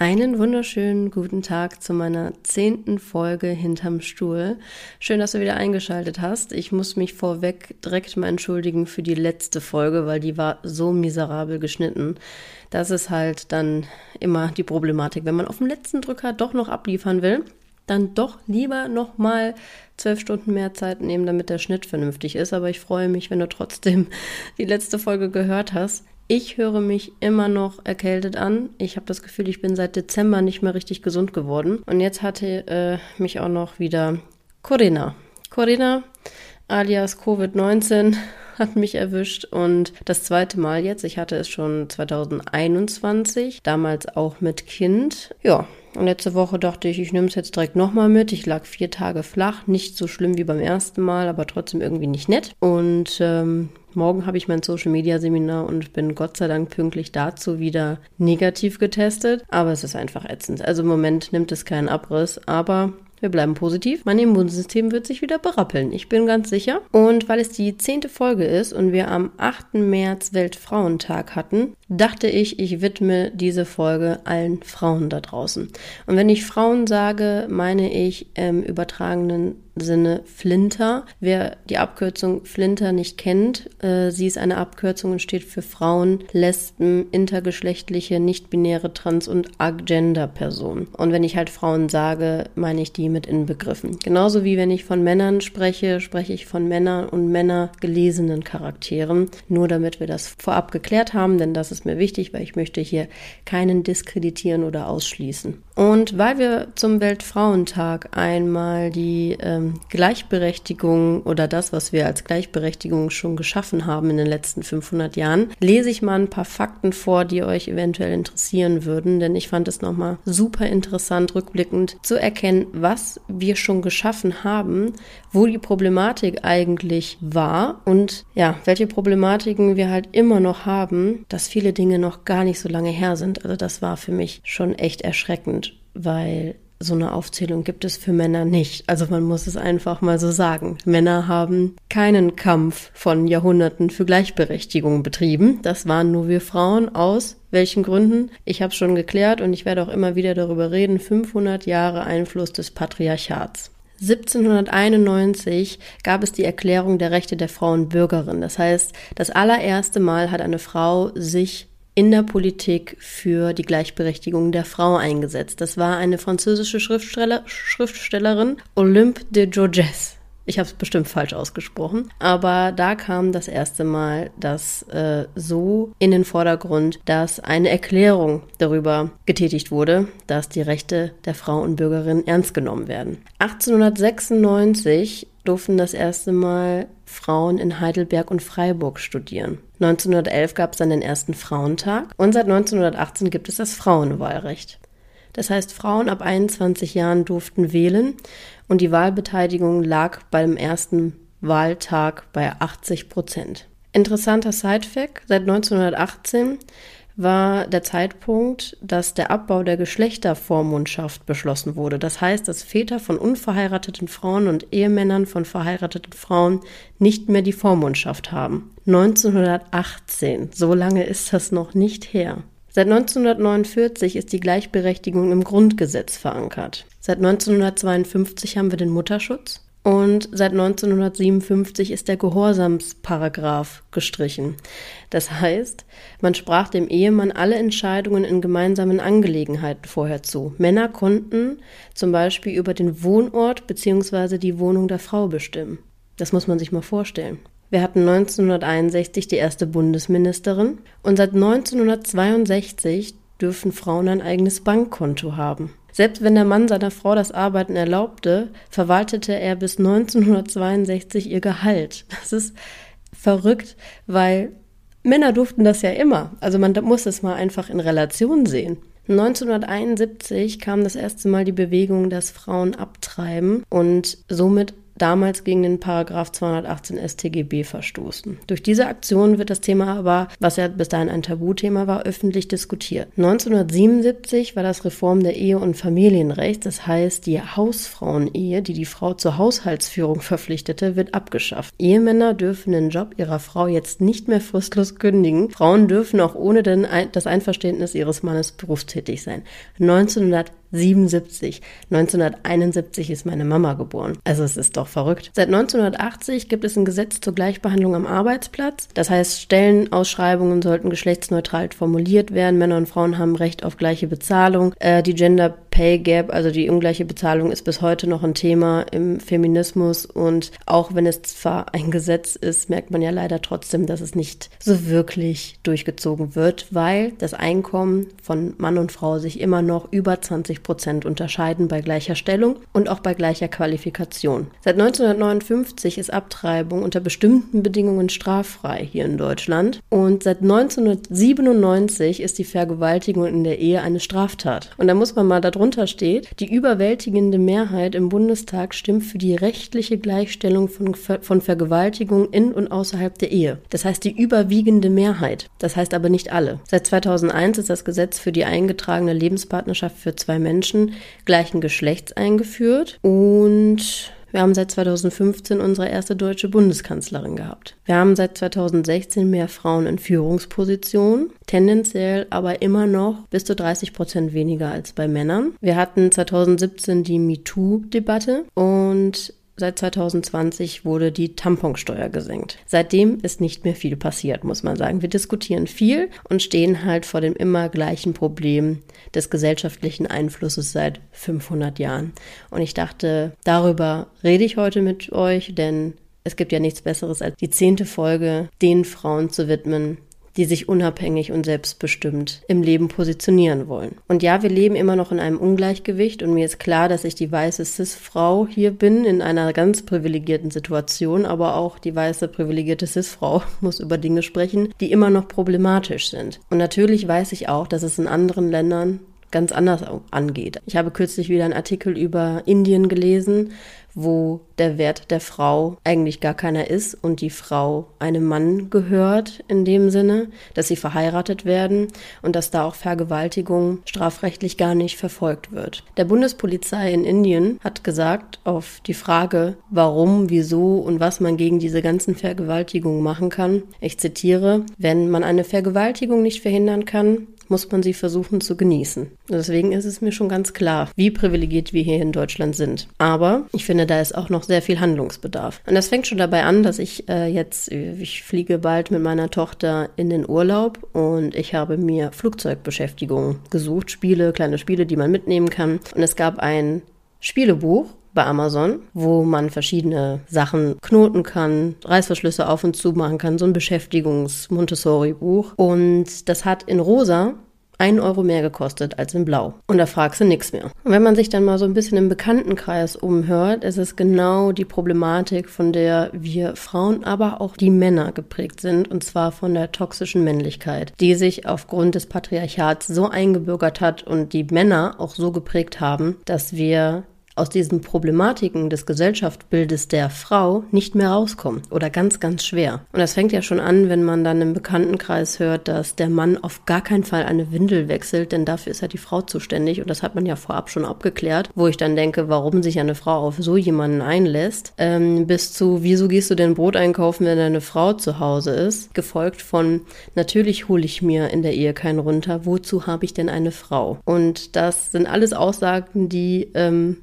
Einen wunderschönen guten Tag zu meiner zehnten Folge hinterm Stuhl. Schön, dass du wieder eingeschaltet hast. Ich muss mich vorweg direkt mal entschuldigen für die letzte Folge, weil die war so miserabel geschnitten. Das ist halt dann immer die Problematik. Wenn man auf dem letzten Drücker doch noch abliefern will, dann doch lieber noch mal zwölf Stunden mehr Zeit nehmen, damit der Schnitt vernünftig ist. Aber ich freue mich, wenn du trotzdem die letzte Folge gehört hast. Ich höre mich immer noch erkältet an. Ich habe das Gefühl, ich bin seit Dezember nicht mehr richtig gesund geworden. Und jetzt hatte äh, mich auch noch wieder Corinna. Corinna alias Covid-19 hat mich erwischt und das zweite Mal jetzt. Ich hatte es schon 2021, damals auch mit Kind. Ja, und letzte Woche dachte ich, ich nehme es jetzt direkt nochmal mit. Ich lag vier Tage flach, nicht so schlimm wie beim ersten Mal, aber trotzdem irgendwie nicht nett. Und ähm, Morgen habe ich mein Social Media Seminar und bin Gott sei Dank pünktlich dazu wieder negativ getestet. Aber es ist einfach ätzend. Also im Moment nimmt es keinen Abriss, aber wir bleiben positiv. Mein Immunsystem wird sich wieder berappeln. Ich bin ganz sicher. Und weil es die zehnte Folge ist und wir am 8. März Weltfrauentag hatten, dachte ich, ich widme diese Folge allen Frauen da draußen. Und wenn ich Frauen sage, meine ich im übertragenen Sinne Flinter. Wer die Abkürzung Flinter nicht kennt, äh, sie ist eine Abkürzung und steht für Frauen, Lesben, intergeschlechtliche, nicht-binäre, trans- und Agender-Personen. Und wenn ich halt Frauen sage, meine ich die mit Inbegriffen. Genauso wie wenn ich von Männern spreche, spreche ich von Männern und Männer gelesenen Charakteren. Nur damit wir das vorab geklärt haben, denn das ist mir wichtig, weil ich möchte hier keinen diskreditieren oder ausschließen. Und weil wir zum Weltfrauentag einmal die ähm, Gleichberechtigung oder das, was wir als Gleichberechtigung schon geschaffen haben in den letzten 500 Jahren, lese ich mal ein paar Fakten vor, die euch eventuell interessieren würden, denn ich fand es nochmal super interessant, rückblickend zu erkennen, was wir schon geschaffen haben, wo die Problematik eigentlich war und ja, welche Problematiken wir halt immer noch haben, dass viele Dinge noch gar nicht so lange her sind. Also das war für mich schon echt erschreckend, weil so eine Aufzählung gibt es für Männer nicht. Also man muss es einfach mal so sagen. Männer haben keinen Kampf von Jahrhunderten für Gleichberechtigung betrieben. Das waren nur wir Frauen aus welchen Gründen? Ich habe schon geklärt und ich werde auch immer wieder darüber reden. 500 Jahre Einfluss des Patriarchats. 1791 gab es die Erklärung der Rechte der Frau und Bürgerin. Das heißt, das allererste Mal hat eine Frau sich in der Politik für die Gleichberechtigung der Frau eingesetzt. Das war eine französische Schriftsteller, Schriftstellerin, Olympe de Georges. Ich habe es bestimmt falsch ausgesprochen, aber da kam das erste Mal das äh, so in den Vordergrund, dass eine Erklärung darüber getätigt wurde, dass die Rechte der Frau und Bürgerin ernst genommen werden. 1896 durften das erste Mal Frauen in Heidelberg und Freiburg studieren. 1911 gab es dann den ersten Frauentag und seit 1918 gibt es das Frauenwahlrecht. Das heißt, Frauen ab 21 Jahren durften wählen und die Wahlbeteiligung lag beim ersten Wahltag bei 80 Prozent. Interessanter Sidefact, seit 1918 war der Zeitpunkt, dass der Abbau der Geschlechtervormundschaft beschlossen wurde. Das heißt, dass Väter von unverheirateten Frauen und Ehemännern von verheirateten Frauen nicht mehr die Vormundschaft haben. 1918, so lange ist das noch nicht her. Seit 1949 ist die Gleichberechtigung im Grundgesetz verankert. Seit 1952 haben wir den Mutterschutz. Und seit 1957 ist der Gehorsamsparagraph gestrichen. Das heißt, man sprach dem Ehemann alle Entscheidungen in gemeinsamen Angelegenheiten vorher zu. Männer konnten zum Beispiel über den Wohnort bzw. die Wohnung der Frau bestimmen. Das muss man sich mal vorstellen. Wir hatten 1961 die erste Bundesministerin und seit 1962 dürfen Frauen ein eigenes Bankkonto haben. Selbst wenn der Mann seiner Frau das Arbeiten erlaubte, verwaltete er bis 1962 ihr Gehalt. Das ist verrückt, weil Männer durften das ja immer. Also man muss es mal einfach in Relation sehen. 1971 kam das erste Mal die Bewegung, dass Frauen abtreiben und somit damals gegen den Paragraph 218 StGB verstoßen. Durch diese Aktion wird das Thema aber, was ja bis dahin ein Tabuthema war, öffentlich diskutiert. 1977 war das Reform der Ehe- und Familienrechts, das heißt die Hausfrauenehe, die die Frau zur Haushaltsführung verpflichtete, wird abgeschafft. Ehemänner dürfen den Job ihrer Frau jetzt nicht mehr fristlos kündigen. Frauen dürfen auch ohne das Einverständnis ihres Mannes berufstätig sein. 1900 77. 1971 ist meine Mama geboren. Also es ist doch verrückt. Seit 1980 gibt es ein Gesetz zur Gleichbehandlung am Arbeitsplatz. Das heißt, Stellenausschreibungen sollten geschlechtsneutral formuliert werden. Männer und Frauen haben Recht auf gleiche Bezahlung. Äh, die Gender Pay Gap, also die ungleiche Bezahlung, ist bis heute noch ein Thema im Feminismus. Und auch wenn es zwar ein Gesetz ist, merkt man ja leider trotzdem, dass es nicht so wirklich durchgezogen wird, weil das Einkommen von Mann und Frau sich immer noch über 20 50 Prozent unterscheiden bei gleicher Stellung und auch bei gleicher Qualifikation. Seit 1959 ist Abtreibung unter bestimmten Bedingungen straffrei hier in Deutschland und seit 1997 ist die Vergewaltigung in der Ehe eine Straftat. Und da muss man mal darunter steht, die überwältigende Mehrheit im Bundestag stimmt für die rechtliche Gleichstellung von, von Vergewaltigung in und außerhalb der Ehe. Das heißt die überwiegende Mehrheit. Das heißt aber nicht alle. Seit 2001 ist das Gesetz für die eingetragene Lebenspartnerschaft für zwei Menschen gleichen Geschlechts eingeführt und wir haben seit 2015 unsere erste deutsche Bundeskanzlerin gehabt. Wir haben seit 2016 mehr Frauen in Führungspositionen, tendenziell aber immer noch bis zu 30 Prozent weniger als bei Männern. Wir hatten 2017 die MeToo-Debatte und Seit 2020 wurde die Tamponsteuer gesenkt. Seitdem ist nicht mehr viel passiert, muss man sagen. Wir diskutieren viel und stehen halt vor dem immer gleichen Problem des gesellschaftlichen Einflusses seit 500 Jahren. Und ich dachte, darüber rede ich heute mit euch, denn es gibt ja nichts Besseres als die zehnte Folge den Frauen zu widmen, die sich unabhängig und selbstbestimmt im Leben positionieren wollen. Und ja, wir leben immer noch in einem Ungleichgewicht und mir ist klar, dass ich die weiße Cis-Frau hier bin, in einer ganz privilegierten Situation, aber auch die weiße privilegierte Cis-Frau muss über Dinge sprechen, die immer noch problematisch sind. Und natürlich weiß ich auch, dass es in anderen Ländern ganz anders angeht. Ich habe kürzlich wieder einen Artikel über Indien gelesen, wo der Wert der Frau eigentlich gar keiner ist und die Frau einem Mann gehört in dem Sinne, dass sie verheiratet werden und dass da auch Vergewaltigung strafrechtlich gar nicht verfolgt wird. Der Bundespolizei in Indien hat gesagt auf die Frage, warum, wieso und was man gegen diese ganzen Vergewaltigungen machen kann, ich zitiere, wenn man eine Vergewaltigung nicht verhindern kann, muss man sie versuchen zu genießen. Deswegen ist es mir schon ganz klar, wie privilegiert wir hier in Deutschland sind. Aber ich finde, da ist auch noch sehr viel Handlungsbedarf. Und das fängt schon dabei an, dass ich äh, jetzt, ich fliege bald mit meiner Tochter in den Urlaub und ich habe mir Flugzeugbeschäftigung gesucht, Spiele, kleine Spiele, die man mitnehmen kann. Und es gab ein Spielebuch bei Amazon, wo man verschiedene Sachen knoten kann, Reißverschlüsse auf und zu machen kann, so ein Beschäftigungs-Montessori-Buch. Und das hat in rosa einen Euro mehr gekostet als in Blau. Und da fragst du nichts mehr. Und wenn man sich dann mal so ein bisschen im Bekanntenkreis umhört, ist es genau die Problematik, von der wir Frauen, aber auch die Männer geprägt sind, und zwar von der toxischen Männlichkeit, die sich aufgrund des Patriarchats so eingebürgert hat und die Männer auch so geprägt haben, dass wir aus diesen Problematiken des Gesellschaftsbildes der Frau nicht mehr rauskommen oder ganz, ganz schwer. Und das fängt ja schon an, wenn man dann im Bekanntenkreis hört, dass der Mann auf gar keinen Fall eine Windel wechselt, denn dafür ist ja die Frau zuständig und das hat man ja vorab schon abgeklärt, wo ich dann denke, warum sich eine Frau auf so jemanden einlässt, ähm, bis zu, wieso gehst du denn Brot einkaufen, wenn deine Frau zu Hause ist, gefolgt von, natürlich hole ich mir in der Ehe keinen runter, wozu habe ich denn eine Frau? Und das sind alles Aussagen, die ähm,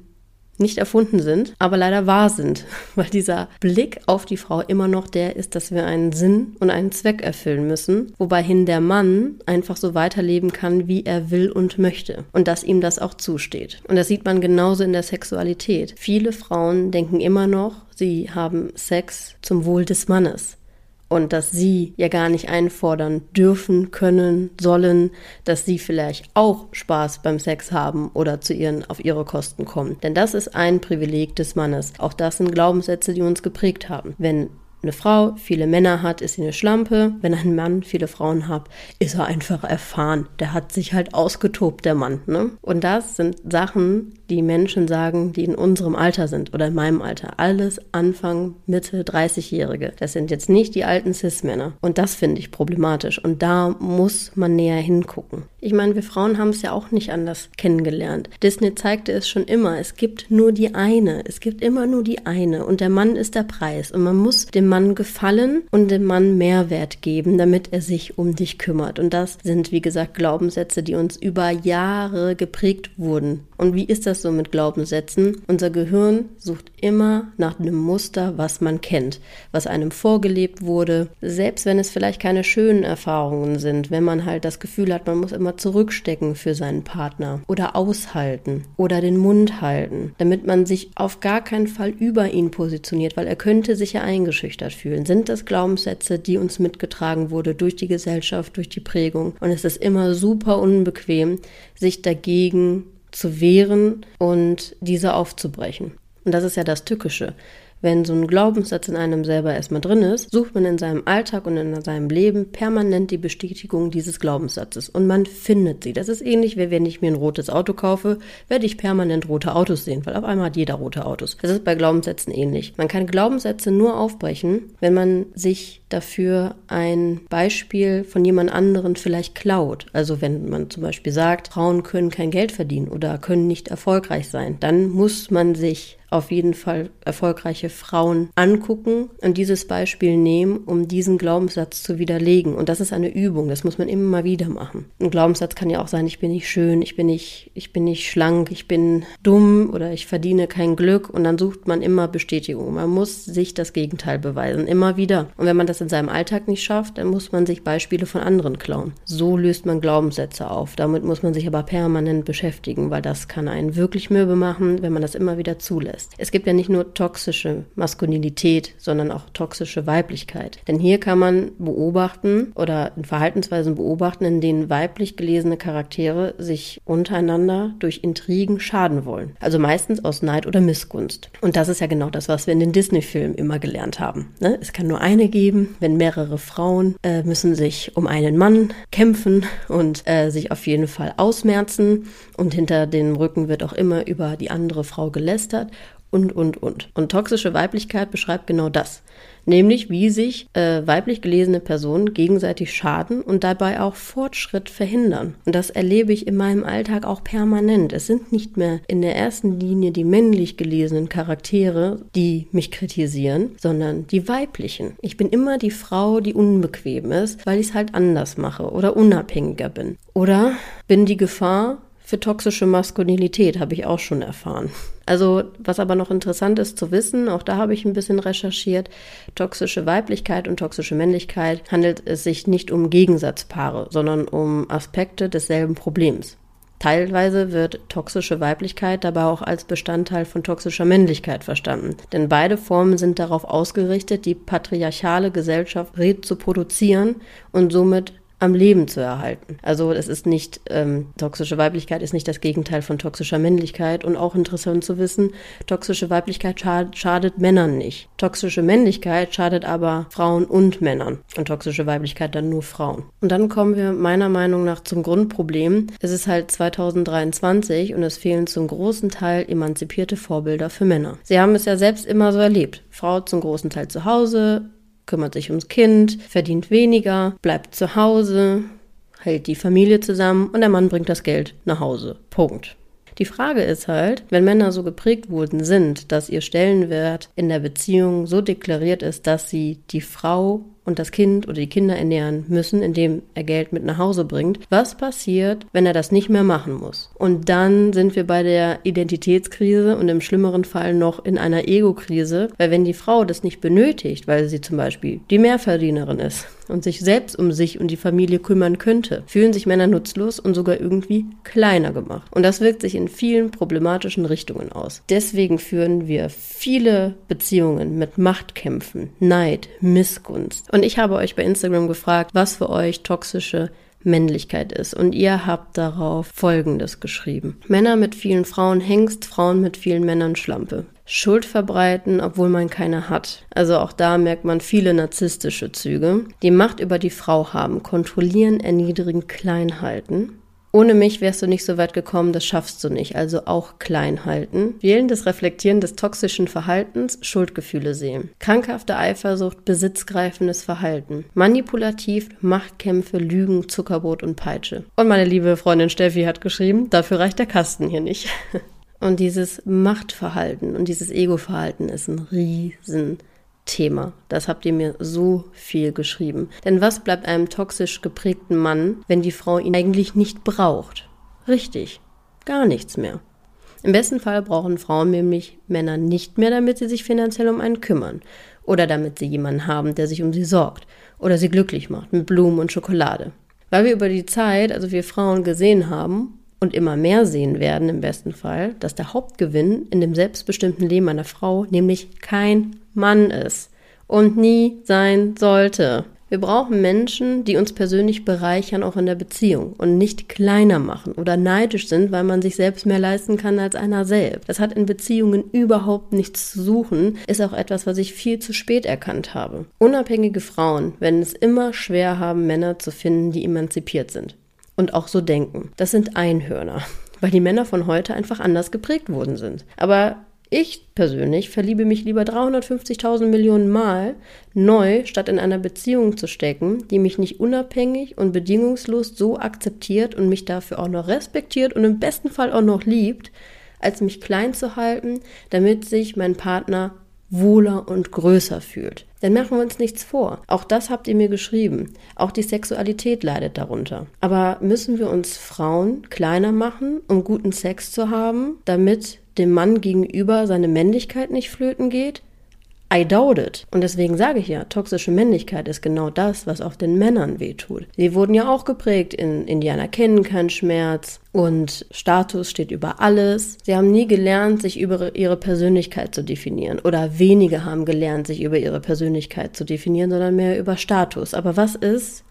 nicht erfunden sind, aber leider wahr sind, weil dieser Blick auf die Frau immer noch der ist, dass wir einen Sinn und einen Zweck erfüllen müssen, wobei hin der Mann einfach so weiterleben kann, wie er will und möchte und dass ihm das auch zusteht. Und das sieht man genauso in der Sexualität. Viele Frauen denken immer noch, sie haben Sex zum Wohl des Mannes und dass sie ja gar nicht einfordern dürfen, können, sollen, dass sie vielleicht auch Spaß beim Sex haben oder zu ihren auf ihre Kosten kommen. Denn das ist ein Privileg des Mannes. Auch das sind Glaubenssätze, die uns geprägt haben. Wenn eine Frau viele Männer hat, ist sie eine Schlampe. Wenn ein Mann viele Frauen hat, ist er einfach erfahren. Der hat sich halt ausgetobt, der Mann. Ne? Und das sind Sachen, die Menschen sagen, die in unserem Alter sind oder in meinem Alter. Alles Anfang, Mitte, 30-Jährige. Das sind jetzt nicht die alten Cis-Männer. Und das finde ich problematisch. Und da muss man näher hingucken. Ich meine, wir Frauen haben es ja auch nicht anders kennengelernt. Disney zeigte es schon immer. Es gibt nur die eine. Es gibt immer nur die eine. Und der Mann ist der Preis. Und man muss dem Mann gefallen und dem Mann Mehrwert geben, damit er sich um dich kümmert. Und das sind, wie gesagt, Glaubenssätze, die uns über Jahre geprägt wurden. Und wie ist das so mit Glaubenssätzen? Unser Gehirn sucht immer nach einem Muster, was man kennt, was einem vorgelebt wurde, selbst wenn es vielleicht keine schönen Erfahrungen sind, wenn man halt das Gefühl hat, man muss immer zurückstecken für seinen Partner oder aushalten oder den Mund halten, damit man sich auf gar keinen Fall über ihn positioniert, weil er könnte sich ja eingeschüchtert fühlen. Sind das Glaubenssätze, die uns mitgetragen wurde durch die Gesellschaft, durch die Prägung? Und es ist immer super unbequem, sich dagegen zu wehren und diese aufzubrechen. Und das ist ja das Tückische. Wenn so ein Glaubenssatz in einem selber erstmal drin ist, sucht man in seinem Alltag und in seinem Leben permanent die Bestätigung dieses Glaubenssatzes und man findet sie. Das ist ähnlich, wie wenn ich mir ein rotes Auto kaufe, werde ich permanent rote Autos sehen, weil auf einmal hat jeder rote Autos. Das ist bei Glaubenssätzen ähnlich. Man kann Glaubenssätze nur aufbrechen, wenn man sich dafür ein Beispiel von jemand anderen vielleicht klaut. Also wenn man zum Beispiel sagt, Frauen können kein Geld verdienen oder können nicht erfolgreich sein, dann muss man sich auf jeden Fall erfolgreiche Frauen angucken und dieses Beispiel nehmen, um diesen Glaubenssatz zu widerlegen. Und das ist eine Übung, das muss man immer wieder machen. Ein Glaubenssatz kann ja auch sein, ich bin nicht schön, ich bin nicht, ich bin nicht schlank, ich bin dumm oder ich verdiene kein Glück und dann sucht man immer Bestätigung. Man muss sich das Gegenteil beweisen, immer wieder. Und wenn man das in seinem Alltag nicht schafft, dann muss man sich Beispiele von anderen klauen. So löst man Glaubenssätze auf. Damit muss man sich aber permanent beschäftigen, weil das kann einen wirklich mürbe machen, wenn man das immer wieder zulässt lässt. Es gibt ja nicht nur toxische Maskulinität, sondern auch toxische Weiblichkeit. Denn hier kann man beobachten oder in Verhaltensweisen beobachten, in denen weiblich gelesene Charaktere sich untereinander durch Intrigen schaden wollen. Also meistens aus Neid oder Missgunst. Und das ist ja genau das, was wir in den Disney-Filmen immer gelernt haben. Ne? Es kann nur eine geben, wenn mehrere Frauen äh, müssen sich um einen Mann kämpfen und äh, sich auf jeden Fall ausmerzen. Und hinter dem Rücken wird auch immer über die andere Frau gelästert und, und, und. Und toxische Weiblichkeit beschreibt genau das. Nämlich, wie sich äh, weiblich gelesene Personen gegenseitig schaden und dabei auch Fortschritt verhindern. Und das erlebe ich in meinem Alltag auch permanent. Es sind nicht mehr in der ersten Linie die männlich gelesenen Charaktere, die mich kritisieren, sondern die weiblichen. Ich bin immer die Frau, die unbequem ist, weil ich es halt anders mache oder unabhängiger bin. Oder bin die Gefahr, für toxische Maskulinität, habe ich auch schon erfahren. Also, was aber noch interessant ist zu wissen, auch da habe ich ein bisschen recherchiert, toxische Weiblichkeit und toxische Männlichkeit handelt es sich nicht um Gegensatzpaare, sondern um Aspekte desselben Problems. Teilweise wird toxische Weiblichkeit dabei auch als Bestandteil von toxischer Männlichkeit verstanden. Denn beide Formen sind darauf ausgerichtet, die patriarchale Gesellschaft reproduzieren und somit am Leben zu erhalten. Also es ist nicht, ähm, toxische Weiblichkeit ist nicht das Gegenteil von toxischer Männlichkeit und auch interessant zu wissen, toxische Weiblichkeit schad schadet Männern nicht. Toxische Männlichkeit schadet aber Frauen und Männern und toxische Weiblichkeit dann nur Frauen. Und dann kommen wir meiner Meinung nach zum Grundproblem. Es ist halt 2023 und es fehlen zum großen Teil emanzipierte Vorbilder für Männer. Sie haben es ja selbst immer so erlebt. Frau zum großen Teil zu Hause, kümmert sich ums Kind, verdient weniger, bleibt zu Hause, hält die Familie zusammen und der Mann bringt das Geld nach Hause. Punkt. Die Frage ist halt, wenn Männer so geprägt wurden sind, dass ihr Stellenwert in der Beziehung so deklariert ist, dass sie die Frau und das Kind oder die Kinder ernähren müssen, indem er Geld mit nach Hause bringt. Was passiert, wenn er das nicht mehr machen muss? Und dann sind wir bei der Identitätskrise und im schlimmeren Fall noch in einer Ego-Krise, weil wenn die Frau das nicht benötigt, weil sie zum Beispiel die Mehrverdienerin ist und sich selbst um sich und die Familie kümmern könnte, fühlen sich Männer nutzlos und sogar irgendwie kleiner gemacht. Und das wirkt sich in vielen problematischen Richtungen aus. Deswegen führen wir viele Beziehungen mit Machtkämpfen, Neid, Missgunst und ich habe euch bei Instagram gefragt, was für euch toxische Männlichkeit ist. Und ihr habt darauf Folgendes geschrieben. Männer mit vielen Frauen Hengst, Frauen mit vielen Männern Schlampe. Schuld verbreiten, obwohl man keine hat. Also auch da merkt man viele narzisstische Züge. Die Macht über die Frau haben, kontrollieren, erniedrigen, klein halten. Ohne mich wärst du nicht so weit gekommen, das schaffst du nicht, also auch klein halten. Fehlendes Reflektieren des toxischen Verhaltens, Schuldgefühle sehen. Krankhafte Eifersucht, besitzgreifendes Verhalten. Manipulativ, Machtkämpfe, Lügen, Zuckerbrot und Peitsche. Und meine liebe Freundin Steffi hat geschrieben, dafür reicht der Kasten hier nicht. Und dieses Machtverhalten und dieses Ego-Verhalten ist ein riesen Thema. Das habt ihr mir so viel geschrieben. Denn was bleibt einem toxisch geprägten Mann, wenn die Frau ihn eigentlich nicht braucht? Richtig, gar nichts mehr. Im besten Fall brauchen Frauen nämlich Männer nicht mehr, damit sie sich finanziell um einen kümmern. Oder damit sie jemanden haben, der sich um sie sorgt. Oder sie glücklich macht mit Blumen und Schokolade. Weil wir über die Zeit, also wir Frauen gesehen haben und immer mehr sehen werden im besten Fall, dass der Hauptgewinn in dem selbstbestimmten Leben einer Frau nämlich kein Mann ist und nie sein sollte. Wir brauchen Menschen, die uns persönlich bereichern, auch in der Beziehung und nicht kleiner machen oder neidisch sind, weil man sich selbst mehr leisten kann als einer selbst. Das hat in Beziehungen überhaupt nichts zu suchen, ist auch etwas, was ich viel zu spät erkannt habe. Unabhängige Frauen werden es immer schwer haben, Männer zu finden, die emanzipiert sind und auch so denken. Das sind Einhörner, weil die Männer von heute einfach anders geprägt worden sind. Aber ich persönlich verliebe mich lieber 350.000 Millionen Mal neu, statt in einer Beziehung zu stecken, die mich nicht unabhängig und bedingungslos so akzeptiert und mich dafür auch noch respektiert und im besten Fall auch noch liebt, als mich klein zu halten, damit sich mein Partner wohler und größer fühlt. Dann machen wir uns nichts vor. Auch das habt ihr mir geschrieben. Auch die Sexualität leidet darunter. Aber müssen wir uns Frauen kleiner machen, um guten Sex zu haben, damit dem Mann gegenüber seine Männlichkeit nicht flöten geht? I doubt it. Und deswegen sage ich ja, toxische Männlichkeit ist genau das, was auch den Männern wehtut. Sie wurden ja auch geprägt in Indianer kennen keinen Schmerz und Status steht über alles. Sie haben nie gelernt, sich über ihre Persönlichkeit zu definieren. Oder wenige haben gelernt, sich über ihre Persönlichkeit zu definieren, sondern mehr über Status. Aber was ist,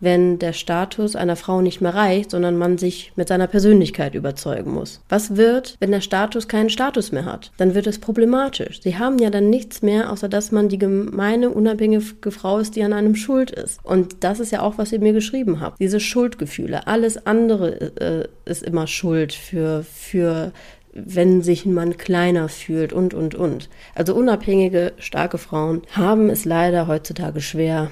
wenn der Status einer Frau nicht mehr reicht, sondern man sich mit seiner Persönlichkeit überzeugen muss? Was wird, wenn der Status keinen Status mehr hat? Dann wird es problematisch. Sie haben ja dann nichts mehr, außer dass man die gemeine, unabhängige Frau ist, die an einem schuld ist. Und das ist ja auch, was ihr mir geschrieben habt. Diese Schuldgefühle. Alles andere äh, ist immer Schuld für, für wenn sich ein Mann kleiner fühlt und, und, und. Also unabhängige, starke Frauen haben es leider heutzutage schwer,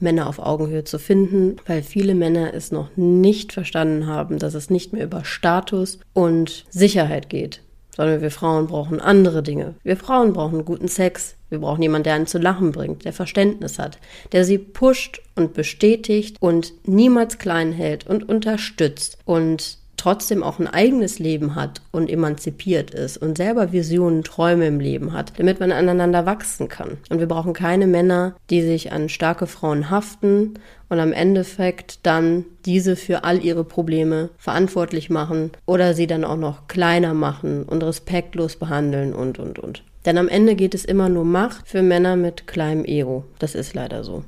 Männer auf Augenhöhe zu finden, weil viele Männer es noch nicht verstanden haben, dass es nicht mehr über Status und Sicherheit geht, sondern wir Frauen brauchen andere Dinge. Wir Frauen brauchen guten Sex. Wir brauchen jemanden, der einen zu lachen bringt, der Verständnis hat, der sie pusht und bestätigt und niemals klein hält und unterstützt und trotzdem auch ein eigenes Leben hat und emanzipiert ist und selber Visionen, Träume im Leben hat, damit man aneinander wachsen kann. Und wir brauchen keine Männer, die sich an starke Frauen haften und am Endeffekt dann diese für all ihre Probleme verantwortlich machen oder sie dann auch noch kleiner machen und respektlos behandeln und, und, und. Denn am Ende geht es immer nur Macht für Männer mit kleinem Ego. Das ist leider so.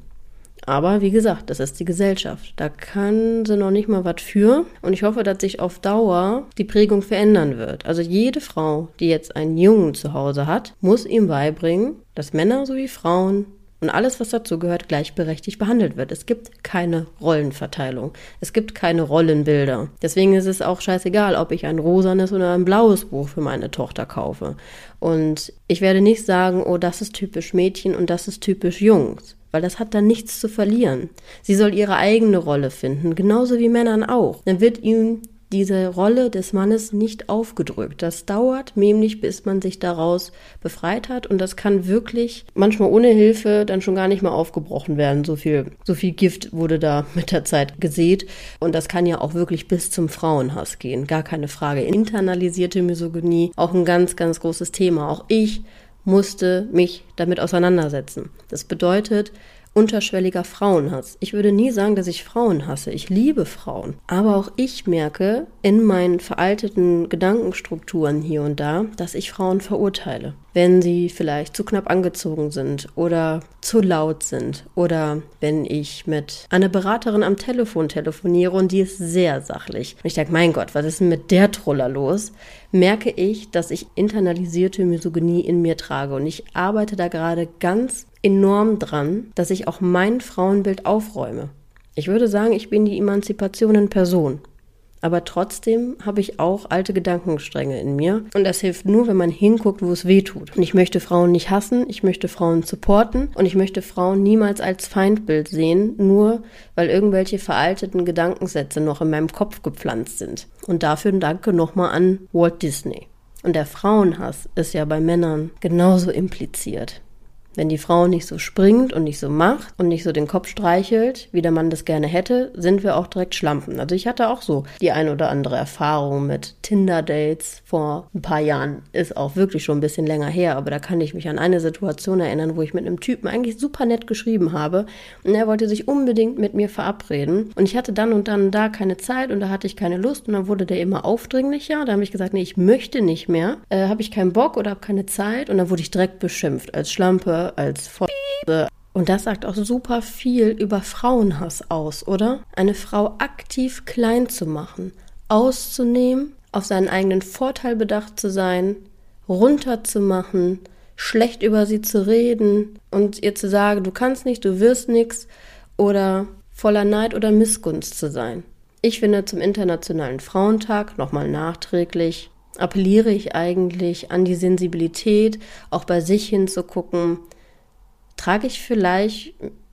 Aber wie gesagt, das ist die Gesellschaft. Da kann sie noch nicht mal was für. Und ich hoffe, dass sich auf Dauer die Prägung verändern wird. Also jede Frau, die jetzt einen Jungen zu Hause hat, muss ihm beibringen, dass Männer sowie Frauen und alles, was dazugehört, gleichberechtigt behandelt wird. Es gibt keine Rollenverteilung. Es gibt keine Rollenbilder. Deswegen ist es auch scheißegal, ob ich ein rosanes oder ein blaues Buch für meine Tochter kaufe. Und ich werde nicht sagen, oh, das ist typisch Mädchen und das ist typisch Jungs weil das hat dann nichts zu verlieren. Sie soll ihre eigene Rolle finden, genauso wie Männern auch. Dann wird ihm diese Rolle des Mannes nicht aufgedrückt. Das dauert nämlich, bis man sich daraus befreit hat und das kann wirklich manchmal ohne Hilfe dann schon gar nicht mehr aufgebrochen werden. So viel, so viel Gift wurde da mit der Zeit gesät und das kann ja auch wirklich bis zum Frauenhass gehen. Gar keine Frage. Internalisierte Misogynie, auch ein ganz, ganz großes Thema. Auch ich musste mich damit auseinandersetzen. Das bedeutet unterschwelliger Frauenhass. Ich würde nie sagen, dass ich Frauen hasse. Ich liebe Frauen. Aber auch ich merke in meinen veralteten Gedankenstrukturen hier und da, dass ich Frauen verurteile. Wenn sie vielleicht zu knapp angezogen sind oder zu laut sind oder wenn ich mit einer Beraterin am Telefon telefoniere und die ist sehr sachlich. Und ich denke, mein Gott, was ist denn mit der Troller los? Merke ich, dass ich internalisierte Misogynie in mir trage und ich arbeite da gerade ganz enorm dran, dass ich auch mein Frauenbild aufräume. Ich würde sagen, ich bin die Emanzipation in Person. Aber trotzdem habe ich auch alte Gedankenstränge in mir. Und das hilft nur, wenn man hinguckt, wo es weh tut. Und ich möchte Frauen nicht hassen, ich möchte Frauen supporten und ich möchte Frauen niemals als Feindbild sehen, nur weil irgendwelche veralteten Gedankensätze noch in meinem Kopf gepflanzt sind. Und dafür ein Danke nochmal an Walt Disney. Und der Frauenhass ist ja bei Männern genauso impliziert. Wenn die Frau nicht so springt und nicht so macht und nicht so den Kopf streichelt, wie der Mann das gerne hätte, sind wir auch direkt Schlampen. Also ich hatte auch so die ein oder andere Erfahrung mit Tinder-Dates vor ein paar Jahren. Ist auch wirklich schon ein bisschen länger her, aber da kann ich mich an eine Situation erinnern, wo ich mit einem Typen eigentlich super nett geschrieben habe und er wollte sich unbedingt mit mir verabreden und ich hatte dann und dann da keine Zeit und da hatte ich keine Lust und dann wurde der immer aufdringlicher. Da habe ich gesagt, nee, ich möchte nicht mehr, äh, habe ich keinen Bock oder habe keine Zeit und dann wurde ich direkt beschimpft als Schlampe, als voll. Und das sagt auch super viel über Frauenhass aus, oder? Eine Frau aktiv klein zu machen, auszunehmen, auf seinen eigenen Vorteil bedacht zu sein, runterzumachen, schlecht über sie zu reden und ihr zu sagen, du kannst nicht, du wirst nichts oder voller Neid oder Missgunst zu sein. Ich finde zum Internationalen Frauentag nochmal nachträglich appelliere ich eigentlich an die Sensibilität, auch bei sich hinzugucken, Trage ich vielleicht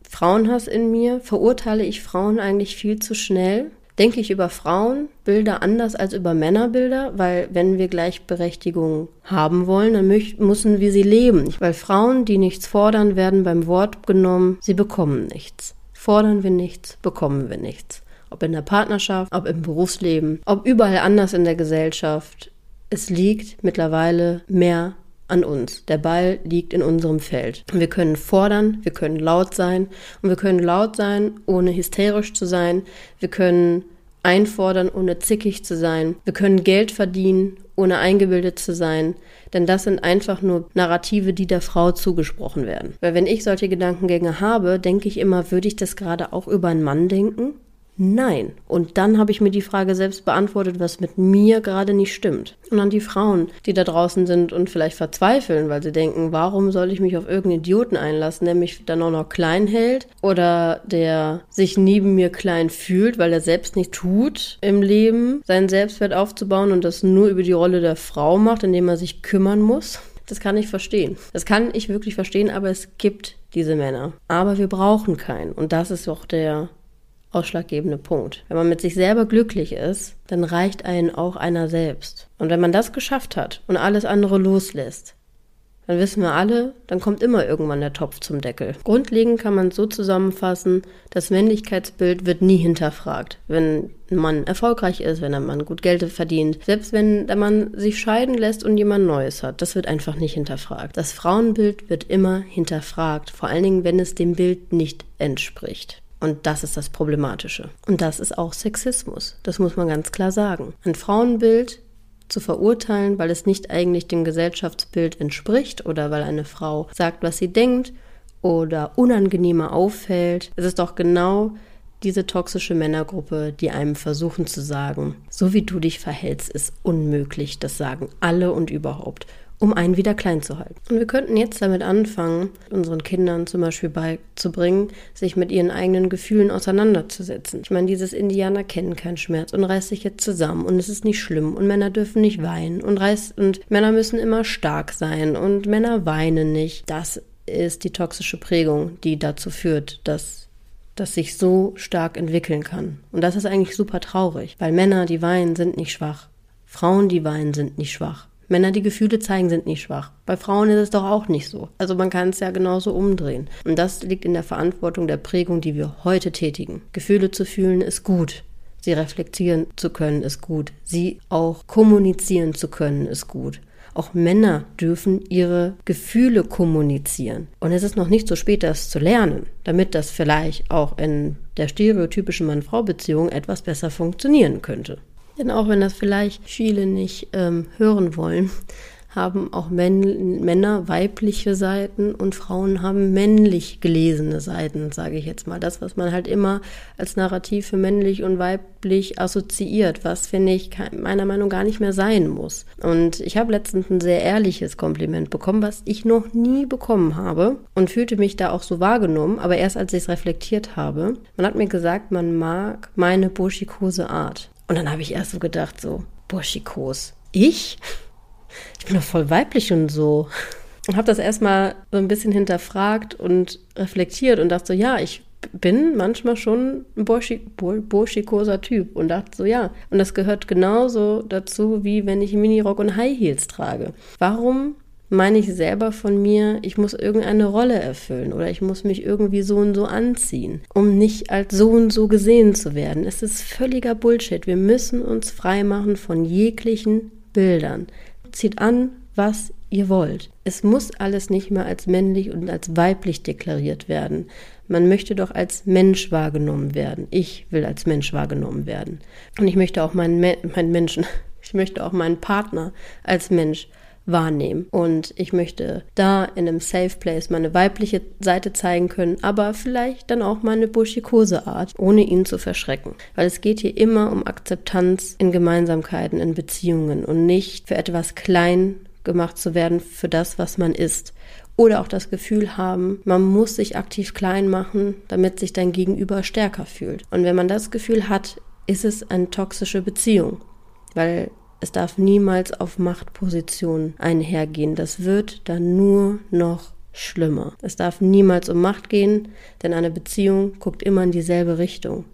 Frauenhass in mir? Verurteile ich Frauen eigentlich viel zu schnell? Denke ich über Frauenbilder anders als über Männerbilder? Weil wenn wir Gleichberechtigung haben wollen, dann müssen wir sie leben. Weil Frauen, die nichts fordern, werden beim Wort genommen, sie bekommen nichts. Fordern wir nichts, bekommen wir nichts. Ob in der Partnerschaft, ob im Berufsleben, ob überall anders in der Gesellschaft. Es liegt mittlerweile mehr an uns. Der Ball liegt in unserem Feld. Wir können fordern, wir können laut sein und wir können laut sein, ohne hysterisch zu sein. Wir können einfordern, ohne zickig zu sein. Wir können Geld verdienen, ohne eingebildet zu sein. Denn das sind einfach nur Narrative, die der Frau zugesprochen werden. Weil wenn ich solche Gedankengänge habe, denke ich immer, würde ich das gerade auch über einen Mann denken? Nein. Und dann habe ich mir die Frage selbst beantwortet, was mit mir gerade nicht stimmt. Und an die Frauen, die da draußen sind und vielleicht verzweifeln, weil sie denken, warum soll ich mich auf irgendeinen Idioten einlassen, der mich dann auch noch klein hält oder der sich neben mir klein fühlt, weil er selbst nicht tut im Leben, seinen Selbstwert aufzubauen und das nur über die Rolle der Frau macht, indem er sich kümmern muss. Das kann ich verstehen. Das kann ich wirklich verstehen, aber es gibt diese Männer. Aber wir brauchen keinen. Und das ist auch der ausschlaggebende Punkt. Wenn man mit sich selber glücklich ist, dann reicht einen auch einer selbst. Und wenn man das geschafft hat und alles andere loslässt, dann wissen wir alle, dann kommt immer irgendwann der Topf zum Deckel. Grundlegend kann man es so zusammenfassen, das Männlichkeitsbild wird nie hinterfragt. Wenn ein Mann erfolgreich ist, wenn ein Mann gut Geld verdient, selbst wenn der Mann sich scheiden lässt und jemand Neues hat, das wird einfach nicht hinterfragt. Das Frauenbild wird immer hinterfragt, vor allen Dingen, wenn es dem Bild nicht entspricht. Und das ist das Problematische. Und das ist auch Sexismus. Das muss man ganz klar sagen. Ein Frauenbild zu verurteilen, weil es nicht eigentlich dem Gesellschaftsbild entspricht oder weil eine Frau sagt, was sie denkt oder unangenehmer auffällt. Es ist doch genau diese toxische Männergruppe, die einem versuchen zu sagen, so wie du dich verhältst, ist unmöglich. Das sagen alle und überhaupt um einen wieder klein zu halten. Und wir könnten jetzt damit anfangen, unseren Kindern zum Beispiel beizubringen, sich mit ihren eigenen Gefühlen auseinanderzusetzen. Ich meine, dieses Indianer kennen keinen Schmerz und reißt sich jetzt zusammen und es ist nicht schlimm und Männer dürfen nicht weinen und reißt und Männer müssen immer stark sein und Männer weinen nicht. Das ist die toxische Prägung, die dazu führt, dass das sich so stark entwickeln kann. Und das ist eigentlich super traurig, weil Männer, die weinen, sind nicht schwach. Frauen, die weinen, sind nicht schwach. Männer, die Gefühle zeigen, sind nicht schwach. Bei Frauen ist es doch auch nicht so. Also man kann es ja genauso umdrehen. Und das liegt in der Verantwortung der Prägung, die wir heute tätigen. Gefühle zu fühlen ist gut. Sie reflektieren zu können ist gut. Sie auch kommunizieren zu können ist gut. Auch Männer dürfen ihre Gefühle kommunizieren. Und es ist noch nicht so spät, das zu lernen, damit das vielleicht auch in der stereotypischen Mann-Frau-Beziehung etwas besser funktionieren könnte. Denn auch wenn das vielleicht viele nicht ähm, hören wollen, haben auch Män Männer weibliche Seiten und Frauen haben männlich gelesene Seiten, sage ich jetzt mal. Das, was man halt immer als Narrativ für männlich und weiblich assoziiert, was finde ich meiner Meinung gar nicht mehr sein muss. Und ich habe letztens ein sehr ehrliches Kompliment bekommen, was ich noch nie bekommen habe und fühlte mich da auch so wahrgenommen, aber erst als ich es reflektiert habe. Man hat mir gesagt, man mag meine burschikose Art. Und dann habe ich erst so gedacht, so, burschikos. Ich? Ich bin doch voll weiblich und so. Und habe das erstmal so ein bisschen hinterfragt und reflektiert und dachte so, ja, ich bin manchmal schon ein burschikoser Typ und dachte so, ja. Und das gehört genauso dazu, wie wenn ich Minirock und High Heels trage. Warum meine ich selber von mir, ich muss irgendeine Rolle erfüllen oder ich muss mich irgendwie so und so anziehen, um nicht als so und so gesehen zu werden. Es ist völliger Bullshit. Wir müssen uns freimachen von jeglichen Bildern. Zieht an, was ihr wollt. Es muss alles nicht mehr als männlich und als weiblich deklariert werden. Man möchte doch als Mensch wahrgenommen werden. Ich will als Mensch wahrgenommen werden. Und ich möchte auch meinen, Me meinen Menschen, ich möchte auch meinen Partner als Mensch wahrnehmen. Und ich möchte da in einem Safe Place meine weibliche Seite zeigen können, aber vielleicht dann auch meine burschikose Art, ohne ihn zu verschrecken. Weil es geht hier immer um Akzeptanz in Gemeinsamkeiten, in Beziehungen und nicht für etwas klein gemacht zu werden für das, was man ist. Oder auch das Gefühl haben, man muss sich aktiv klein machen, damit sich dein Gegenüber stärker fühlt. Und wenn man das Gefühl hat, ist es eine toxische Beziehung. Weil es darf niemals auf Machtpositionen einhergehen. Das wird dann nur noch schlimmer. Es darf niemals um Macht gehen, denn eine Beziehung guckt immer in dieselbe Richtung.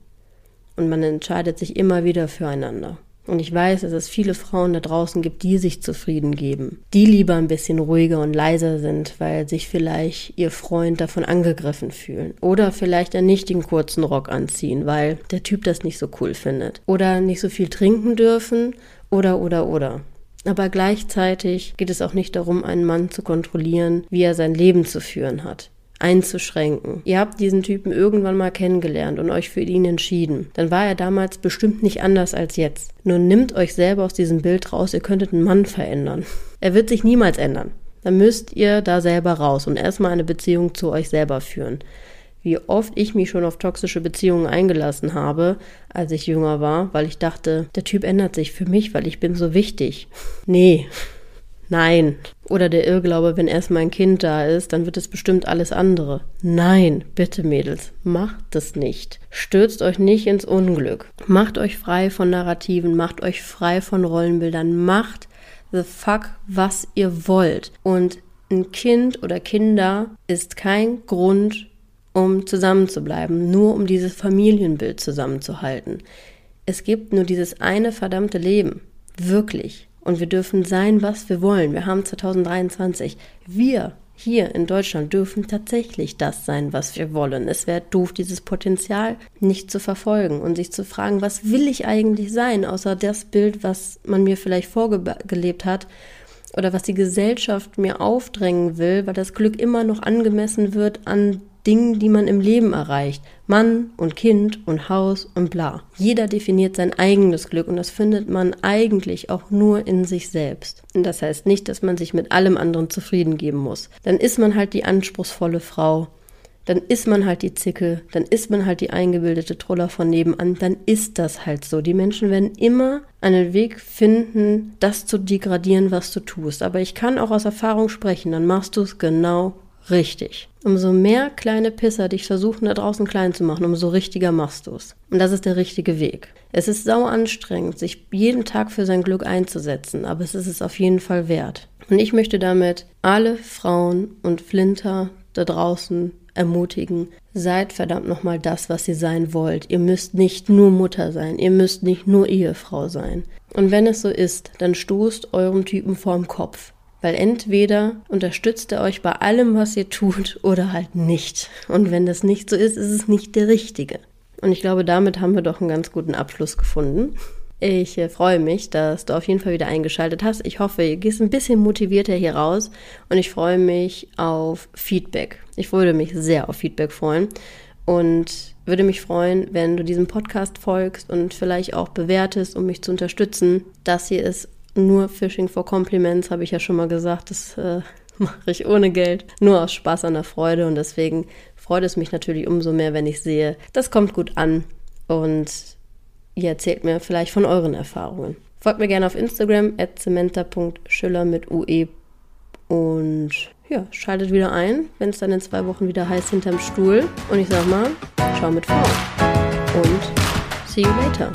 Und man entscheidet sich immer wieder füreinander. Und ich weiß, dass es viele Frauen da draußen gibt, die sich zufrieden geben, die lieber ein bisschen ruhiger und leiser sind, weil sich vielleicht ihr Freund davon angegriffen fühlen. Oder vielleicht einen nicht den kurzen Rock anziehen, weil der Typ das nicht so cool findet. Oder nicht so viel trinken dürfen oder, oder, oder. Aber gleichzeitig geht es auch nicht darum, einen Mann zu kontrollieren, wie er sein Leben zu führen hat einzuschränken. Ihr habt diesen Typen irgendwann mal kennengelernt und euch für ihn entschieden. Dann war er damals bestimmt nicht anders als jetzt. Nur nimmt euch selber aus diesem Bild raus, ihr könntet einen Mann verändern. Er wird sich niemals ändern. Dann müsst ihr da selber raus und erstmal eine Beziehung zu euch selber führen wie oft ich mich schon auf toxische Beziehungen eingelassen habe, als ich jünger war, weil ich dachte, der Typ ändert sich für mich, weil ich bin so wichtig. Nee. Nein. Oder der Irrglaube, wenn erst mein Kind da ist, dann wird es bestimmt alles andere. Nein, bitte Mädels, macht das nicht. Stürzt euch nicht ins Unglück. Macht euch frei von Narrativen, macht euch frei von Rollenbildern, macht the fuck, was ihr wollt. Und ein Kind oder Kinder ist kein Grund, um zusammenzubleiben, nur um dieses Familienbild zusammenzuhalten. Es gibt nur dieses eine verdammte Leben. Wirklich. Und wir dürfen sein, was wir wollen. Wir haben 2023. Wir hier in Deutschland dürfen tatsächlich das sein, was wir wollen. Es wäre doof, dieses Potenzial nicht zu verfolgen und sich zu fragen, was will ich eigentlich sein, außer das Bild, was man mir vielleicht vorgelebt hat oder was die Gesellschaft mir aufdrängen will, weil das Glück immer noch angemessen wird an Dingen, die man im Leben erreicht. Mann und Kind und Haus und bla. Jeder definiert sein eigenes Glück und das findet man eigentlich auch nur in sich selbst. Und das heißt nicht, dass man sich mit allem anderen zufrieden geben muss. Dann ist man halt die anspruchsvolle Frau. Dann ist man halt die Zicke, dann ist man halt die eingebildete Troller von nebenan, dann ist das halt so. Die Menschen werden immer einen Weg finden, das zu degradieren, was du tust. Aber ich kann auch aus Erfahrung sprechen, dann machst du es genau richtig. Umso mehr kleine Pisser dich versuchen, da draußen klein zu machen, umso richtiger machst du es. Und das ist der richtige Weg. Es ist sau anstrengend, sich jeden Tag für sein Glück einzusetzen, aber es ist es auf jeden Fall wert. Und ich möchte damit alle Frauen und Flinter da draußen ermutigen, seid verdammt nochmal das, was ihr sein wollt. Ihr müsst nicht nur Mutter sein, ihr müsst nicht nur Ehefrau sein. Und wenn es so ist, dann stoßt eurem Typen vorm Kopf. Weil entweder unterstützt er euch bei allem, was ihr tut, oder halt nicht. Und wenn das nicht so ist, ist es nicht der richtige. Und ich glaube, damit haben wir doch einen ganz guten Abschluss gefunden. Ich äh, freue mich, dass du auf jeden Fall wieder eingeschaltet hast. Ich hoffe, ihr gehst ein bisschen motivierter hier raus und ich freue mich auf Feedback. Ich würde mich sehr auf Feedback freuen und würde mich freuen, wenn du diesem Podcast folgst und vielleicht auch bewertest, um mich zu unterstützen. Das hier ist nur Fishing for Compliments, habe ich ja schon mal gesagt. Das äh, mache ich ohne Geld, nur aus Spaß an der Freude. Und deswegen freut es mich natürlich umso mehr, wenn ich sehe, das kommt gut an. Und ihr erzählt mir vielleicht von euren Erfahrungen. Folgt mir gerne auf Instagram, zementa.schüller mit UE. Und ja, schaltet wieder ein, wenn es dann in zwei Wochen wieder heiß hinterm Stuhl. Und ich sag mal, ciao mit V. Und see you later.